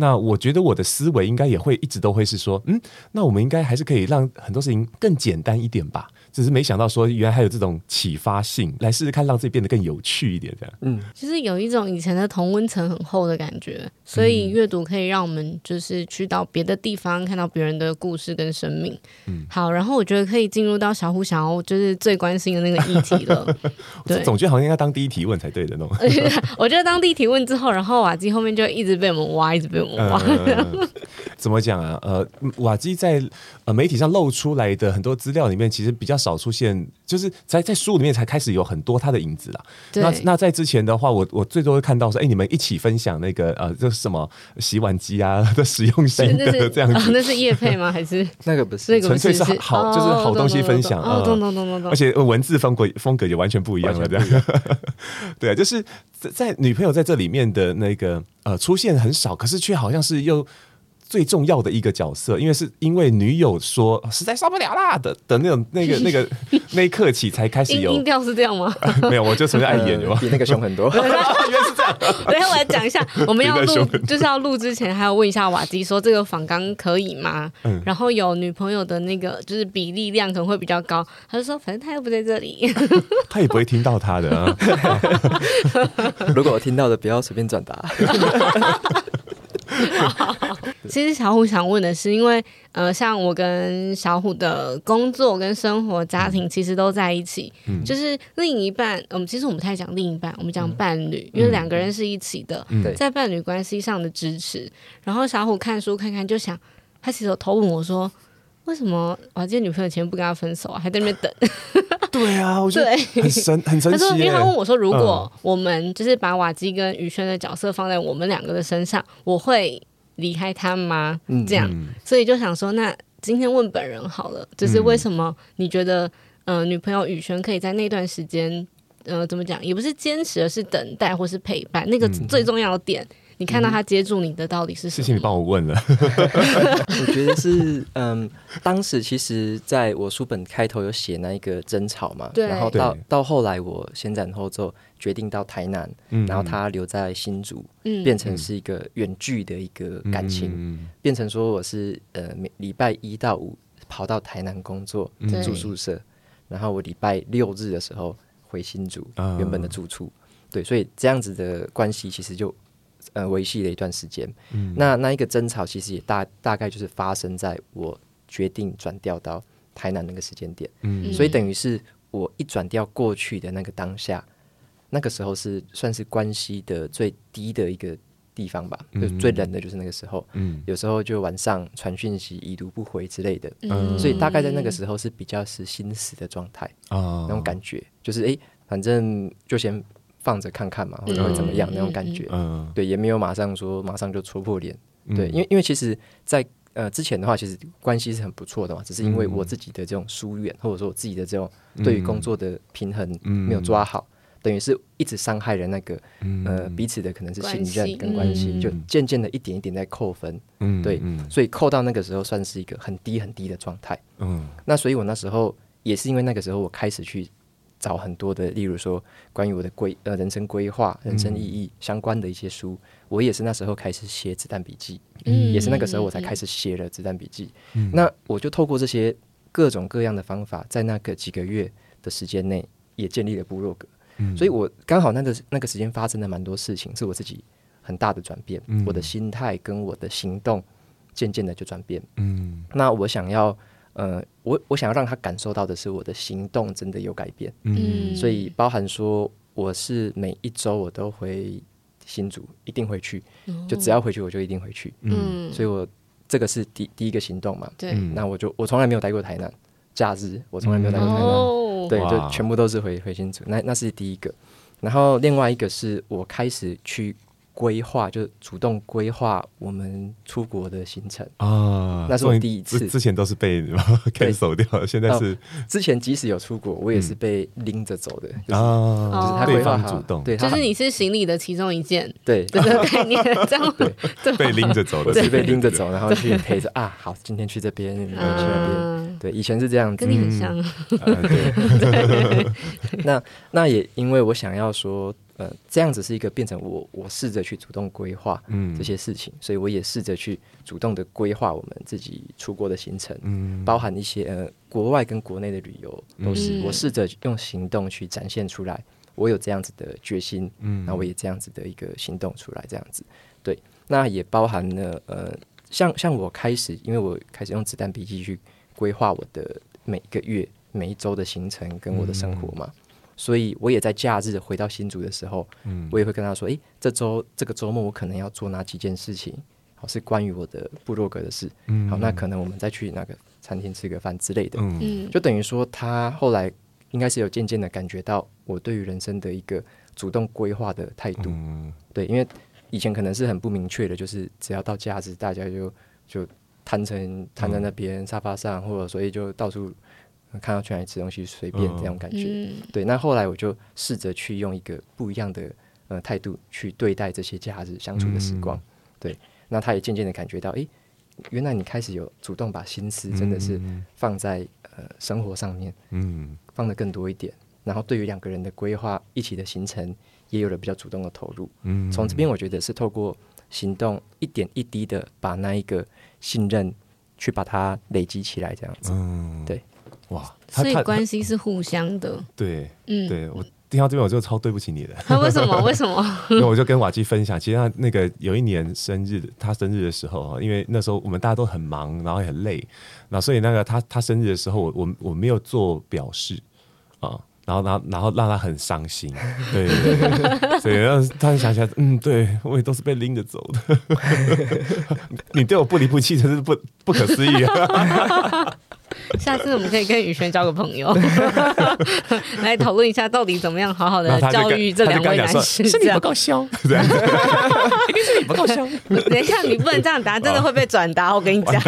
那我觉得我的思维应该也会一直都会是说，嗯，那我们应该还是可以让很多事情更简单一点吧。只是没想到说原来还有这种启发性，来试试看让自己变得更有趣一点，这样。嗯，其实有一种以前的同温层很厚的感觉，所以阅读可以让我们就是去到别的地方，看到别人的故事跟生命。嗯，好，然后我觉得可以进入到小虎想要就是最关心的那个议题了。<laughs> 对，总觉得好像应该当第一提问才对的那种。<laughs> 我觉得当第一提问之后，然后瓦基后面就一直被我们挖，一直被我们挖。嗯、怎么讲啊？呃，瓦基在呃媒体上露出来的很多资料里面，其实比较少出现，就是在在书里面才开始有很多他的影子啦。对那那在之前的话，我我最多会看到说，哎，你们一起分享那个呃，就是什么洗碗机啊的使用心得这样子。那是业配吗？还是 <laughs> 那个不是？纯粹是好，就是好东西分享啊。懂懂懂懂懂。而且文字风格风格也完全不一样了，这样。<laughs> 对啊，就是在在女朋友在这里面的那个呃出现很少，可是却好像是又。最重要的一个角色，因为是因为女友说实在受不了啦的的那种那个 <laughs> 那个那一刻起才开始有 <laughs> 音调是这样吗？<laughs> 没有，我就纯粹爱演，比那个凶很多。原来是这样。等下我来讲一下，我们要录就是要录之前还要问一下瓦基说这个仿钢可以吗？嗯。然后有女朋友的那个就是比例量可能会比较高，他就说反正他又不在这里，他也不会听到他的啊。如果我听到的，不要随便转达。<laughs> 其实小虎想问的是，因为呃，像我跟小虎的工作跟生活、家庭其实都在一起，嗯、就是另一半，我们其实我们不太讲另一半，我们讲伴侣，嗯、因为两个人是一起的，嗯、在伴侣关系上的支持。然后小虎看书看看就想，他其实有偷问我说，为什么我今天女朋友前不跟他分手啊，还在那边等？<laughs> 对啊，我觉得很神，很神奇。他说，因为他问我说，如果我们就是把瓦基跟宇轩的角色放在我们两个的身上，我会离开他吗？这样，嗯、所以就想说，那今天问本人好了，就是为什么你觉得，嗯、呃，女朋友宇轩可以在那段时间，呃，怎么讲，也不是坚持，而是等待或是陪伴，那个最重要的点。嗯你看到他接住你的到底是什么？谢谢你帮我问了。<laughs> 我觉得是，嗯，当时其实在我书本开头有写那一个争吵嘛，然后到到后来我先斩后奏，决定到台南，嗯、然后他留在新竹，嗯、变成是一个远距的一个感情，嗯、变成说我是呃每礼拜一到五跑到台南工作，嗯、住宿舍，然后我礼拜六日的时候回新竹、嗯、原本的住处，对，所以这样子的关系其实就。呃，维系了一段时间，嗯、那那一个争吵其实也大大概就是发生在我决定转调到台南那个时间点，嗯、所以等于是我一转调过去的那个当下，那个时候是算是关系的最低的一个地方吧，嗯、就最冷的就是那个时候，嗯、有时候就晚上传讯息已读不回之类的，嗯、所以大概在那个时候是比较是心死的状态，嗯、那种感觉就是哎、欸，反正就先。放着看看嘛，或者会怎么样、嗯、那种感觉，嗯、对，也没有马上说马上就戳破脸，嗯、对，因为因为其实在，在呃之前的话，其实关系是很不错的嘛，只是因为我自己的这种疏远，或者说我自己的这种对于工作的平衡没有抓好，嗯、等于是一直伤害了那个、嗯、呃彼此的可能是信任跟关系，嗯、就渐渐的一点一点在扣分，嗯、对，所以扣到那个时候算是一个很低很低的状态，嗯，那所以我那时候也是因为那个时候我开始去。找很多的，例如说关于我的规呃人生规划、人生意义相关的一些书，嗯、我也是那时候开始写子弹笔记，嗯、也是那个时候我才开始写了子弹笔记。嗯、那我就透过这些各种各样的方法，在那个几个月的时间内，也建立了部落格。嗯、所以我刚好那个那个时间发生了蛮多事情，是我自己很大的转变，嗯、我的心态跟我的行动渐渐的就转变。嗯，那我想要。呃，我我想要让他感受到的是我的行动真的有改变，嗯，所以包含说我是每一周我都回新竹，一定会去，就只要回去我就一定回去，嗯，所以我这个是第第一个行动嘛，对，那我就我从来没有待过台南，假日我从来没有待过台南，嗯、对，就全部都是回回新竹，那那是第一个，然后另外一个是我开始去。规划就是主动规划我们出国的行程。啊，那是我第一次。之前都是被 cancel 掉，对。现在是、哦、之前即使有出国，我也是被拎着走的、嗯、就是，就是他规划主动，对，就是你是行李的其中一件，对，这个概念这样对，被拎着走的，是被拎着走，然后去陪着啊，好，今天去这边，去那边，对，以前是这样子，跟你很像，嗯、对，对。<laughs> <laughs> 那那也因为我想要说。呃，这样子是一个变成我我试着去主动规划这些事情，嗯、所以我也试着去主动的规划我们自己出国的行程，嗯、包含一些呃国外跟国内的旅游，都是我试着用行动去展现出来，我有这样子的决心，嗯，那我也这样子的一个行动出来，这样子，对，那也包含了呃，像像我开始，因为我开始用子弹笔记去规划我的每个月每一周的行程跟我的生活嘛。嗯所以我也在假日回到新竹的时候，嗯，我也会跟他说，诶、欸，这周这个周末我可能要做哪几件事情，好是关于我的部落格的事，嗯，好，那可能我们再去那个餐厅吃个饭之类的，嗯，就等于说他后来应该是有渐渐的感觉到我对于人生的一个主动规划的态度，嗯，对，因为以前可能是很不明确的，就是只要到假日大家就就摊成摊在那边沙发上，或者所以就到处。看到去哪里吃东西随便这种感觉，嗯、对。那后来我就试着去用一个不一样的呃态度去对待这些假日相处的时光，嗯、对。那他也渐渐的感觉到，哎、欸，原来你开始有主动把心思真的是放在、嗯、呃生活上面，嗯，放的更多一点。然后对于两个人的规划、一起的行程，也有了比较主动的投入。嗯，从这边我觉得是透过行动一点一滴的把那一个信任去把它累积起来，这样子，嗯，对。哇，所以关系是互相的。对，嗯，对我听到这边我就超对不起你的。他为什么？为什么？<laughs> 因为我就跟瓦基分享，其实他那个有一年生日，他生日的时候，因为那时候我们大家都很忙，然后也很累，然后所以那个他他生日的时候，我我我没有做表示啊，然后然后然后让他很伤心，对对对，所以让他想起来，嗯，对我也都是被拎着走的。<laughs> 你对我不离不弃，真是不不可思议啊！<laughs> 下次我们可以跟宇轩交个朋友，<laughs> 来讨论一下到底怎么样好好的教育这两位男士。是你不够凶，一 <laughs> 定是你不够凶。等一下，你不能这样答，真的会被转达。我跟你讲，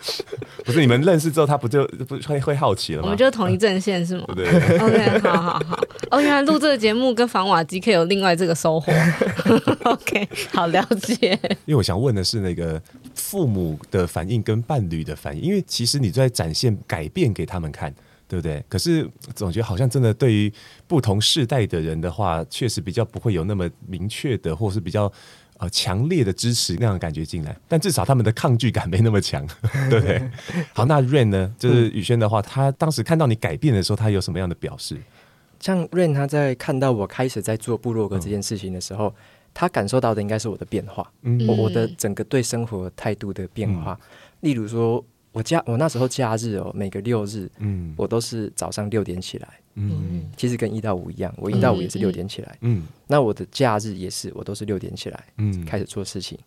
<laughs> 不是你们认识之后，他不就不会会好奇了吗？我们就是同一阵线是吗？对，OK，好好好。哦，原来录这个节目跟防瓦机可以有另外这个收获。<laughs> OK，好了解。因为我想问的是，那个父母的反应跟伴侣的反应。因为其实你在展现改变给他们看，对不对？可是总觉得好像真的对于不同世代的人的话，确实比较不会有那么明确的，或是比较呃强烈的支持那样的感觉进来。但至少他们的抗拒感没那么强，<laughs> 对不对？<laughs> 好，那 Rain 呢？就是宇轩的话，他当时看到你改变的时候，他有什么样的表示？像 Rain 他在看到我开始在做部落格这件事情的时候，嗯、他感受到的应该是我的变化，嗯，我我的整个对生活态度的变化，嗯、例如说。我假我那时候假日哦，每个六日，嗯，我都是早上六点起来，嗯，其实跟一到五一样，我一到五也是六点起来，嗯，那我的假日也是，我都是六点起来，嗯，开始做事情。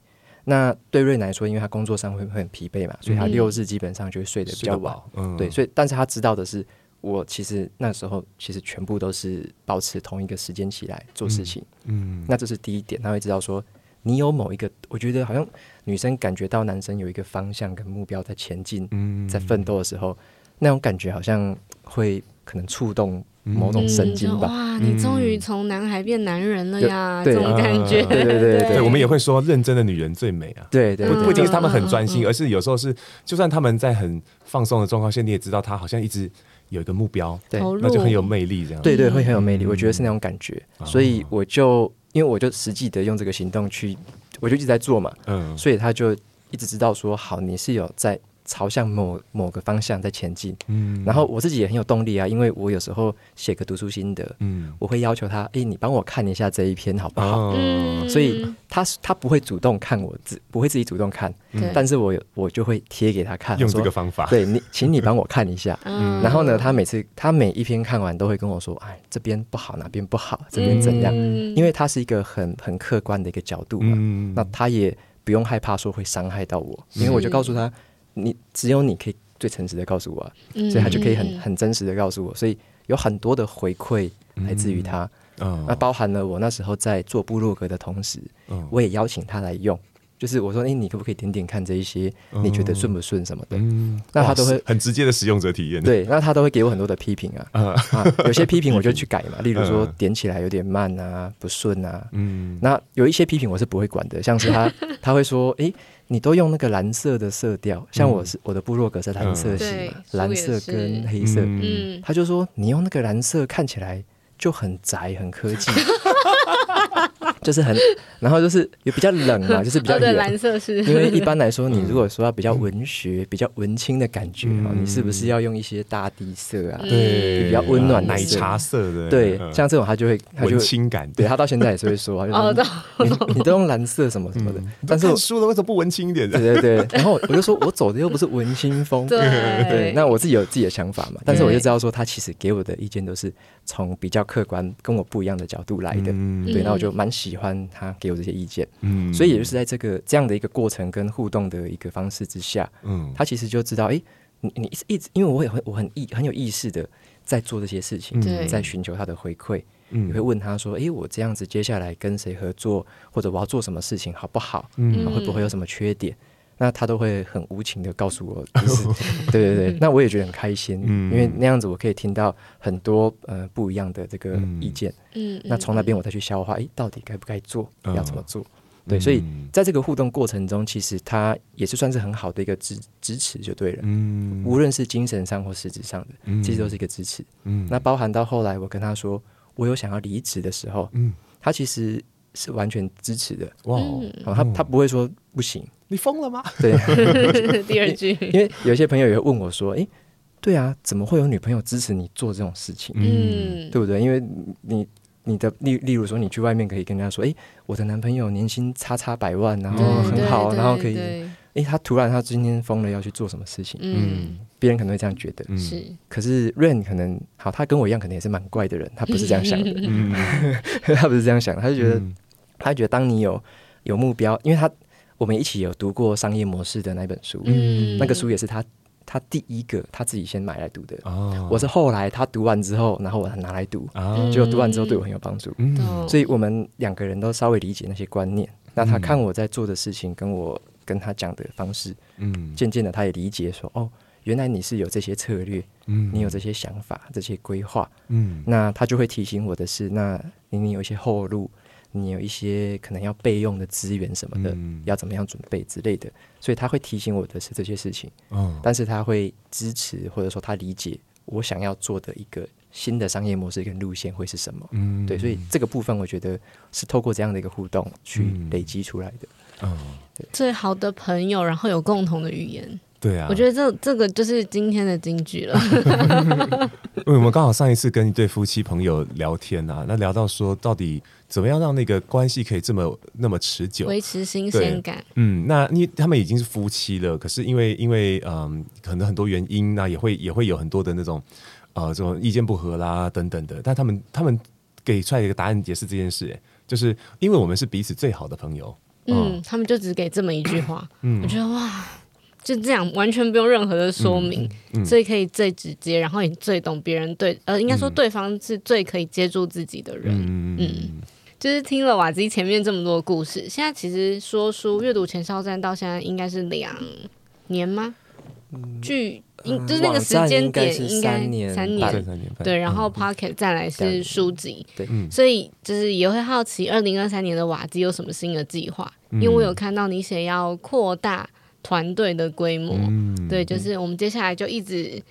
那对瑞来说，因为他工作上会会很疲惫嘛，所以他六日基本上就会睡得比较晚，嗯，对，所以但是他知道的是，我其实那时候其实全部都是保持同一个时间起来做事情，嗯，那这是第一点，他会知道说。你有某一个，我觉得好像女生感觉到男生有一个方向跟目标在前进，嗯、在奋斗的时候，那种感觉好像会可能触动某种神经吧。嗯、哇，你终于从男孩变男人了呀！这种感觉，对对对对，我们也会说，认真的女人最美啊。对对，对，不一定是他们很专心，而是有时候是，就算他们在很放松的状况下，你也知道他好像一直有一个目标，对，那就很有魅力，这样。对对，会很有魅力，我觉得是那种感觉，所以我就。因为我就实际的用这个行动去，我就一直在做嘛，嗯，所以他就一直知道说，好，你是有在朝向某某个方向在前进，嗯，然后我自己也很有动力啊，因为我有时候写个读书心得，嗯，我会要求他，哎，你帮我看一下这一篇好不好？嗯，所以他他不会主动看我自，不会自己主动看，嗯，但是我我就会贴给他看，用这个方法，对你，请你帮我看一下，<laughs> 嗯，然后呢，他每次他每一篇看完都会跟我说，哎，这边不好，哪边不好，这边怎样？因为他是一个很很客观的一个角度嘛，嗯，那他也不用害怕说会伤害到我，因为我就告诉他。你只有你可以最诚实的告诉我，所以他就可以很很真实的告诉我，所以有很多的回馈来自于他，那包含了我那时候在做部落格的同时，我也邀请他来用。就是我说，哎，你可不可以点点看这一些？你觉得顺不顺什么的？嗯，那他都会很直接的使用者体验。对，那他都会给我很多的批评啊。啊，有些批评我就去改嘛。<laughs> 例如说点起来有点慢啊，不顺啊。嗯，那有一些批评我是不会管的，像是他 <laughs> 他会说，哎，你都用那个蓝色的色调，像我是我的部落格是蓝色系嘛，蓝色跟黑色。嗯，他就说你用那个蓝色看起来。就很宅，很科技。<laughs> 就是很，<laughs> 然后就是也比较冷嘛，<laughs> 就是比较冷。蓝色是。因为一般来说，你如果说要比较文学、比较文青的感觉，你是不是要用一些大地色啊？对，比较温暖的奶茶色的。对，像这种他就会，他就文青感。对他到现在也是会说，<laughs> 你你都用蓝色什么什么的。但是书的为什么不文青一点？对对对。然后我就说我走的又不是文青风。对对。那我自己有自己的想法嘛，但是我就知道说他其实给我的意见都是从比较客观、跟我不一样的角度来的。对，那我就蛮喜欢他给我这些意见，嗯，所以也就是在这个这样的一个过程跟互动的一个方式之下，嗯，他其实就知道，哎、欸，你你一直，因为我也很我很意很有意识的在做这些事情，对，在寻求他的回馈，嗯，你会问他说，哎、欸，我这样子接下来跟谁合作，或者我要做什么事情好不好，嗯，会不会有什么缺点？那他都会很无情的告诉我，就是 <laughs> 对对对，那我也觉得很开心，嗯，因为那样子我可以听到很多呃不一样的这个意见，嗯，那从那边我再去消化，哎，到底该不该做，要怎么做？对，所以在这个互动过程中，其实他也是算是很好的一个支支持，就对了，嗯，无论是精神上或实质上的，其实都是一个支持，嗯，那包含到后来我跟他说我有想要离职的时候，嗯，他其实是完全支持的，哇，他他不会说不行。你疯了吗？<laughs> 对，<laughs> 第二句，因为有些朋友也会问我说：“哎，对啊，怎么会有女朋友支持你做这种事情？嗯，对不对？因为你你的例例如说，你去外面可以跟人家说：‘哎，我的男朋友年薪叉叉百万，然后很好，然后可以……哎，他突然他今天疯了，要去做什么事情？嗯，别人可能会这样觉得，是。可是 Rain 可能好，他跟我一样，可能也是蛮怪的人，他不是这样想的，嗯，<laughs> 他不是这样想，他就觉得，他觉得当你有有目标，因为他。我们一起有读过商业模式的那本书，嗯，那个书也是他他第一个他自己先买来读的。哦，我是后来他读完之后，然后我拿来读，哦，结果读完之后对我很有帮助。嗯，所以我们两个人都稍微理解那些观念。那他看我在做的事情，跟我跟他讲的方式，嗯，渐渐的他也理解说，哦，原来你是有这些策略，嗯，你有这些想法，这些规划，嗯，那他就会提醒我的是，那你你有一些后路。你有一些可能要备用的资源什么的，嗯、要怎么样准备之类的，所以他会提醒我的是这些事情。嗯，但是他会支持或者说他理解我想要做的一个新的商业模式跟路线会是什么。嗯，对，所以这个部分我觉得是透过这样的一个互动去累积出来的。嗯，对，最好的朋友，然后有共同的语言。对啊，我觉得这这个就是今天的金句了。<laughs> 因为我们刚好上一次跟一对夫妻朋友聊天啊，那聊到说到底怎么样让那个关系可以这么那么持久，维持新鲜感。嗯，那因为他们已经是夫妻了，可是因为因为嗯，可能很多原因，那也会也会有很多的那种呃这种意见不合啦等等的。但他们他们给出来一个答案也是这件事，就是因为我们是彼此最好的朋友。嗯，嗯他们就只给这么一句话，嗯，我觉得哇。就这样，完全不用任何的说明，嗯嗯、所以可以最直接，然后也最懂别人对，呃，应该说对方是最可以接住自己的人。嗯，嗯就是听了瓦基前面这么多故事，现在其实说书阅读前哨站到现在应该是两年吗？距、嗯，就是那个时间点应该三年，三年，对。然后 Pocket 再来是书籍，对，所以就是也会好奇，二零二三年的瓦基有什么新的计划？因为我有看到你写要扩大。团队的规模，嗯、对，就是我们接下来就一直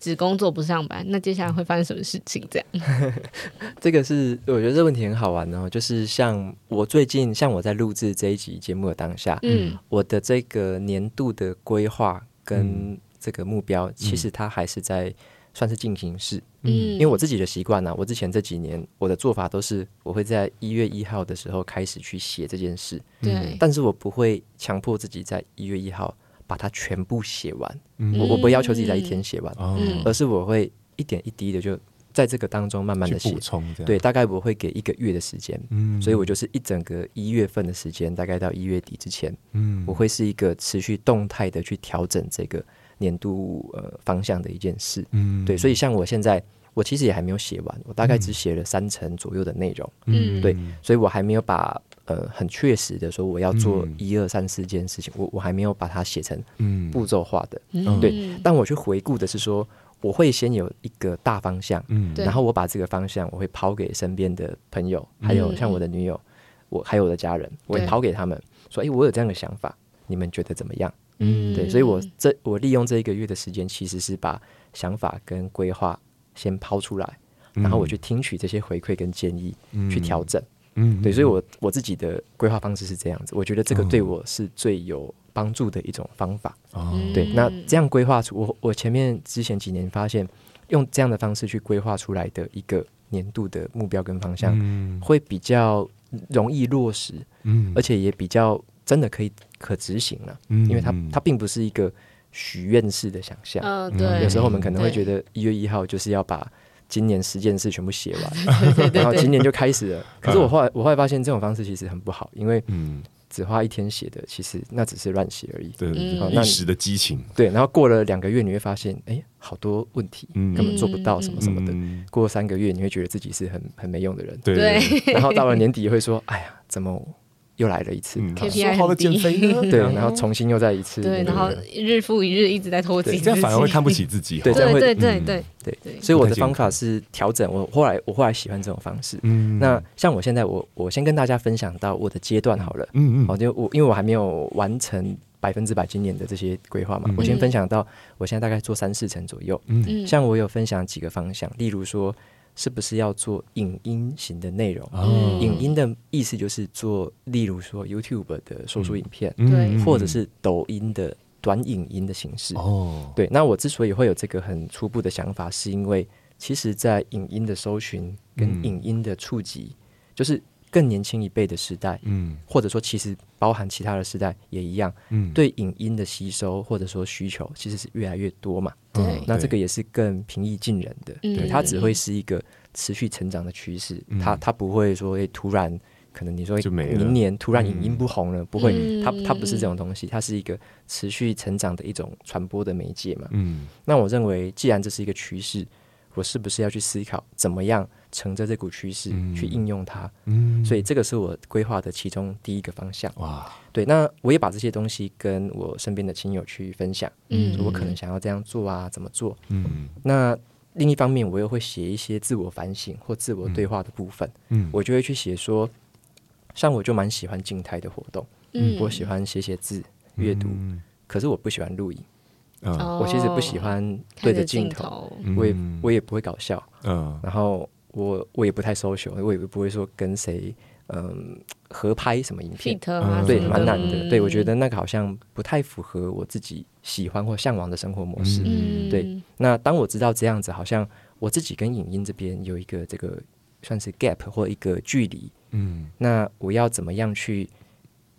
只工作不上班。那接下来会发生什么事情？这样，<laughs> 这个是我觉得这个问题很好玩哦。就是像我最近，像我在录制这一集节目的当下，嗯，我的这个年度的规划跟这个目标，嗯、其实它还是在。算是进行式，嗯，因为我自己的习惯呢，我之前这几年我的做法都是，我会在一月一号的时候开始去写这件事，对，但是我不会强迫自己在一月一号把它全部写完，嗯、我我不要求自己在一天写完，嗯、而是我会一点一滴的就在这个当中慢慢的写，补充，对，大概我会给一个月的时间，嗯，所以我就是一整个一月份的时间，大概到一月底之前，嗯，我会是一个持续动态的去调整这个。年度呃方向的一件事，嗯，对，所以像我现在，我其实也还没有写完，我大概只写了三成左右的内容，嗯，对，所以我还没有把呃很确实的说我要做一二三四件事情，我我还没有把它写成步骤化的，嗯，对，但我去回顾的是说，我会先有一个大方向，嗯，然后我把这个方向我会抛给身边的朋友，还有像我的女友，我还有我的家人，我会抛给他们说，哎，我有这样的想法，你们觉得怎么样？嗯，对，所以我这我利用这一个月的时间，其实是把想法跟规划先抛出来，然后我去听取这些回馈跟建议，嗯。去调整。嗯，对，所以我我自己的规划方式是这样子，我觉得这个对我是最有帮助的一种方法。哦，对，那这样规划出我我前面之前几年发现，用这样的方式去规划出来的一个年度的目标跟方向，嗯。会比较容易落实，嗯。而且也比较真的可以可执行了，嗯因为它它并不是一个许愿式的想象。嗯，对，有时候我们可能会觉得一月一号就是要把今年十件事全部写完，<laughs> 然后今年就开始了。可是我后来我后来发现这种方式其实很不好，因为嗯，只花一天写的，其实那只是乱写而已。对一时的激情，对，然后过了两个月，你会发现，哎，好多问题嗯根本做不到什么什么的。嗯。过了三个月，你会觉得自己是很很没用的人。对对，然后到了 <laughs> 年底会说，哎呀，怎么又来了一次？嗯，KPI 说好的减肥呢？对，然后重新又再一次。对，然后日复一日一直在拖自己，这样反而会看不起自己。对，这样会对对嗯对对对所以我的方法是调整。我后来我后来喜欢这种方式。嗯那像我现在，我我先跟大家分享到我的阶段好了。嗯好，就我因为我还没有完成百分之百今年的这些规划嘛，嗯我先分享到我现在大概做三四成左右。嗯像我有分享几个方向，例如说是不是要做影音型的内容？哦。影音的意思就是做，例如说 YouTube 的说书影片，对。或者是抖音的短影音的形式。哦，对，那我之所以会有这个很初步的想法，是因为其实，在影音的搜寻跟影音的触及，就是更年轻一辈的时代，嗯。或者说其实包含其他的时代也一样，嗯，对影音的吸收或者说需求其实是越来越多嘛。对。那这个也是更平易近人的，嗯。对，它只会是一个持续成长的趋势，嗯。它它不会说诶突然可能你说明年突然影音不红了，不会，嗯。它它不是这种东西，它是一个持续成长的一种传播的媒介嘛。嗯。那我认为，既然这是一个趋势，我是不是要去思考怎么样乘着这股趋势嗯。去应用它？嗯，所以这个是我规划的其中第一个方向。哇，对，那我也把这些东西跟我身边的亲友去分享，嗯。说我可能想要这样做啊，怎么做？嗯。那另一方面，我又会写一些自我反省或自我对话的部分，嗯，我就会去写说，像我就蛮喜欢静态的活动，嗯。我喜欢写写字、阅读，嗯可是我不喜欢录影，我其实不喜欢对着镜头，头，我也嗯我也不会搞笑，嗯。然后我我也不太 social，我也不会说跟谁嗯合拍什么影片。啊，对，蛮难的。嗯。对，我觉得那个好像不太符合我自己喜欢或向往的生活模式。嗯，对那当我知道这样子，好像我自己跟影音这边有一个这个算是 gap 或一个距离，嗯。那我要怎么样去？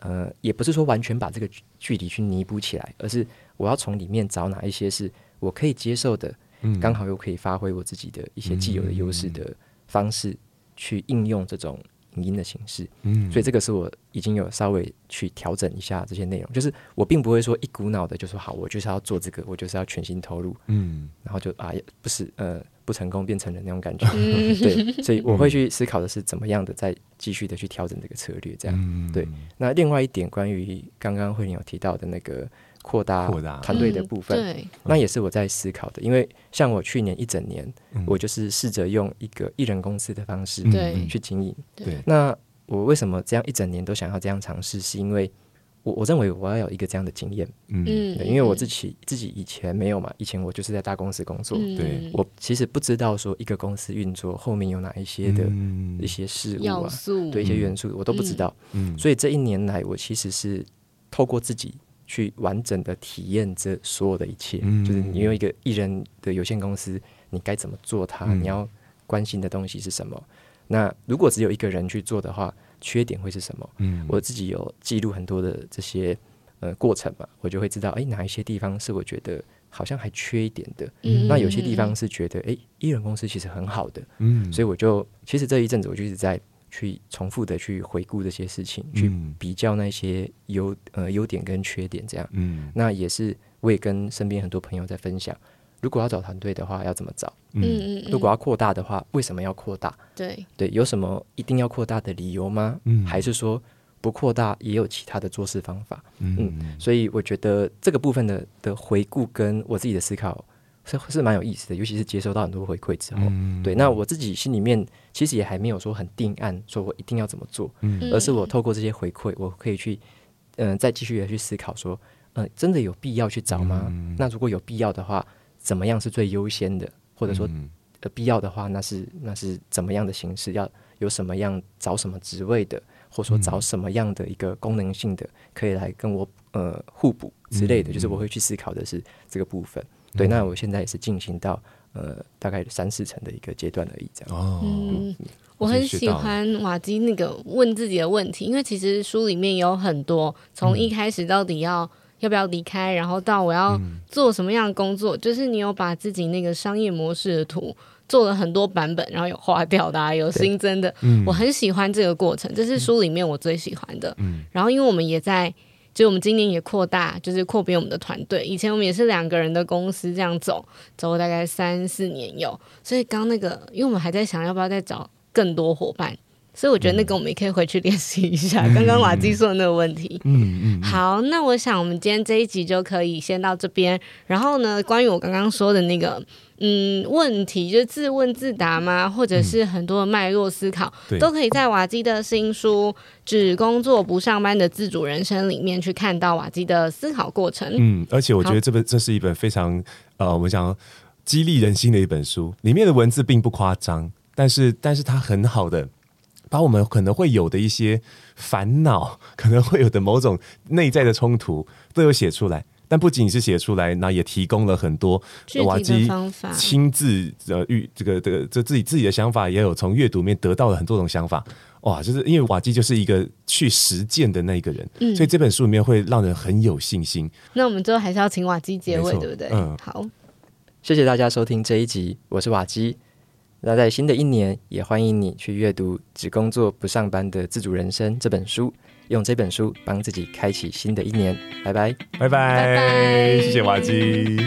呃，也不是说完全把这个距距离去弥补起来，而是我要从里面找哪一些是我可以接受的，嗯刚好又可以发挥我自己的一些既有的优势的方式，去应用这种影音的形式。嗯，所以这个是我已经有稍微去调整一下这些内容，就是我并不会说一股脑的就说好，我就是要做这个，我就是要全心投入，嗯然后就啊也不是呃不成功变成了那种感觉。嗯 <laughs> 对，所以我会去思考的是怎么样的再继续的去调整这个策略，这样。嗯对那另外一点关于刚刚慧玲有提到的那个扩大扩大。团队的部分，嗯对，那也是我在思考的，因为像我去年一整年，嗯。我就是试着用一个艺人公司的方式去经营。对。那我为什么这样一整年都想要这样尝试？是因为我我认为我要有一个这样的经验，嗯。因为我自己自己以前没有嘛，以前我就是在大公司工作，嗯对。我其实不知道说一个公司运作后面有哪一些的嗯。一些事物啊，对一些元素我都不知道，嗯。所以这一年来我其实是透过自己去完整的体验这所有的一切，嗯。就是你有一个艺人的有限公司，你该怎么做它，嗯。你要关心的东西是什么？那如果只有一个人去做的话，缺点会是什么？嗯。我自己有记录很多的这些呃过程嘛，我就会知道，哎，哪一些地方是我觉得好像还缺一点的，嗯。那有些地方是觉得，哎，艺人公司其实很好的，嗯。所以我就其实这一阵子我就一直在去重复的去回顾这些事情，去嗯比较那些优呃优点跟缺点，这样。嗯那也是我也跟身边很多朋友在分享，如果要找团队的话，要怎么找？嗯嗯，如果要扩大的话，为什么要扩大？对，对，有什么一定要扩大的理由吗？嗯还是说不扩大也有其他的做事方法？嗯所以我觉得这个部分的的回顾跟我自己的思考是是蛮有意思的，尤其是接收到很多回馈之后，嗯对，那我自己心里面其实也还没有说很定案，说我一定要怎么做，嗯而是我透过这些回馈，我可以去嗯、呃再继续的去思考说，嗯、真的有必要去找吗？嗯那如果有必要的话，怎么样是最优先的？或者说，嗯呃必要的话，那是那是怎么样的形式？要有什么样找什么职位的，或者说找什么样的一个功能性的，可以来跟我呃互补之类的，就是我会去思考的是这个部分。对，那我现在也是进行到呃大概三四成的一个阶段而已，这样。哦，嗯，我很喜欢瓦基那个问自己的问题，因为其实书里面有很多从一开始到底要。要不要离开？然后到我要做什么样的工作？嗯、就是你有把自己那个商业模式的图做了很多版本，然后有划掉的、啊，有新增的。嗯、我很喜欢这个过程，这是书里面我最喜欢的。嗯、然后因为我们也在，就我们今年也扩大，就是扩编我们的团队。以前我们也是两个人的公司这样走，走了大概三四年有。所以刚那个，因为我们还在想要不要再找更多伙伴。所以我觉得那个我们也可以回去练习一下 <laughs> 刚刚瓦基说的那个问题。嗯嗯好，那我想我们今天这一集就可以先到这边。然后呢，关于我刚刚说的那个嗯问题，就是自问自答吗？或者是很多的脉络思考，嗯、都可以在瓦基的新书《只工作不上班的自主人生》里面去看到瓦基的思考过程。嗯，而且我觉得这本这是一本非常呃，我们讲激励人心的一本书，里面的文字并不夸张，但是但是它很好的。把我们可能会有的一些烦恼，<laughs> 可能会有的某种内在的冲突，都有写出来。但不仅是写出来，那也提供了很多瓦基亲自呃遇这个这个这自己自己的想法，也有从阅读里面得到了很多种想法。哇，就是因为瓦基就是一个去实践的那一个人，嗯、所以这本书里面会让人很有信心。那我们最后还是要请瓦基结尾，对不对？嗯，好，谢谢大家收听这一集，我是瓦基。那在新的一年，也欢迎你去阅读《只工作不上班的自主人生》这本书，用这本书帮自己开启新的一年。拜拜，拜拜，谢谢瓦基。